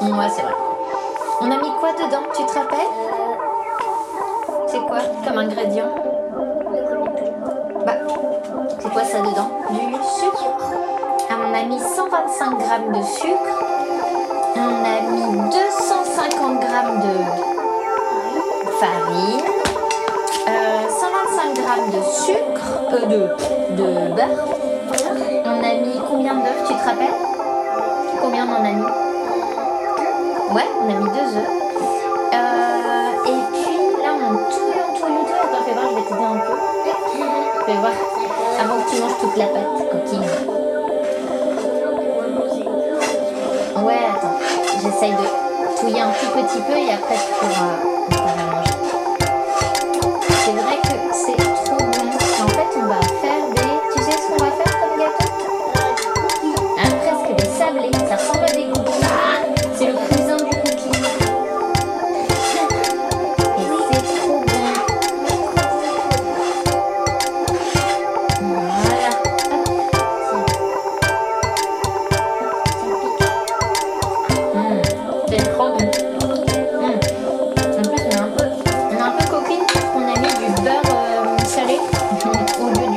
Ouais, c'est vrai. On a mis quoi dedans, tu te rappelles C'est quoi comme ingrédient Bah, c'est quoi ça dedans Du sucre. On a mis 125 grammes de sucre. On a mis 250 grammes de farine. Euh, 125 grammes de sucre, euh, de, de beurre. On a mis combien d'œufs, tu te rappelles Combien on en a mis on a mis deux œufs. Euh, et puis là, on touille, on touille, on touille. Attends, fais voir, je vais t'aider un peu. Mhm. Fais voir, avant que tu manges toute la pâte, coquine. Ouais, attends, j'essaye de touiller un tout petit peu et après tu pourras. 你稍我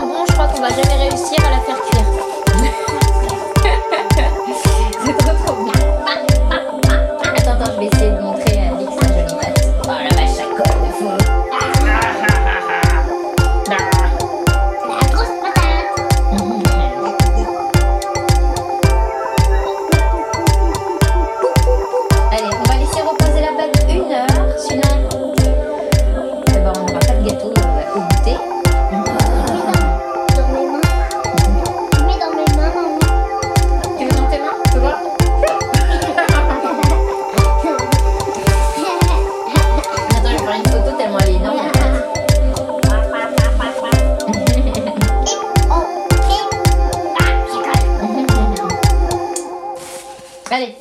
je crois qu'on va jamais réussir à la faire cuire.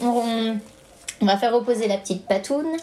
On, on va faire reposer la petite patoune.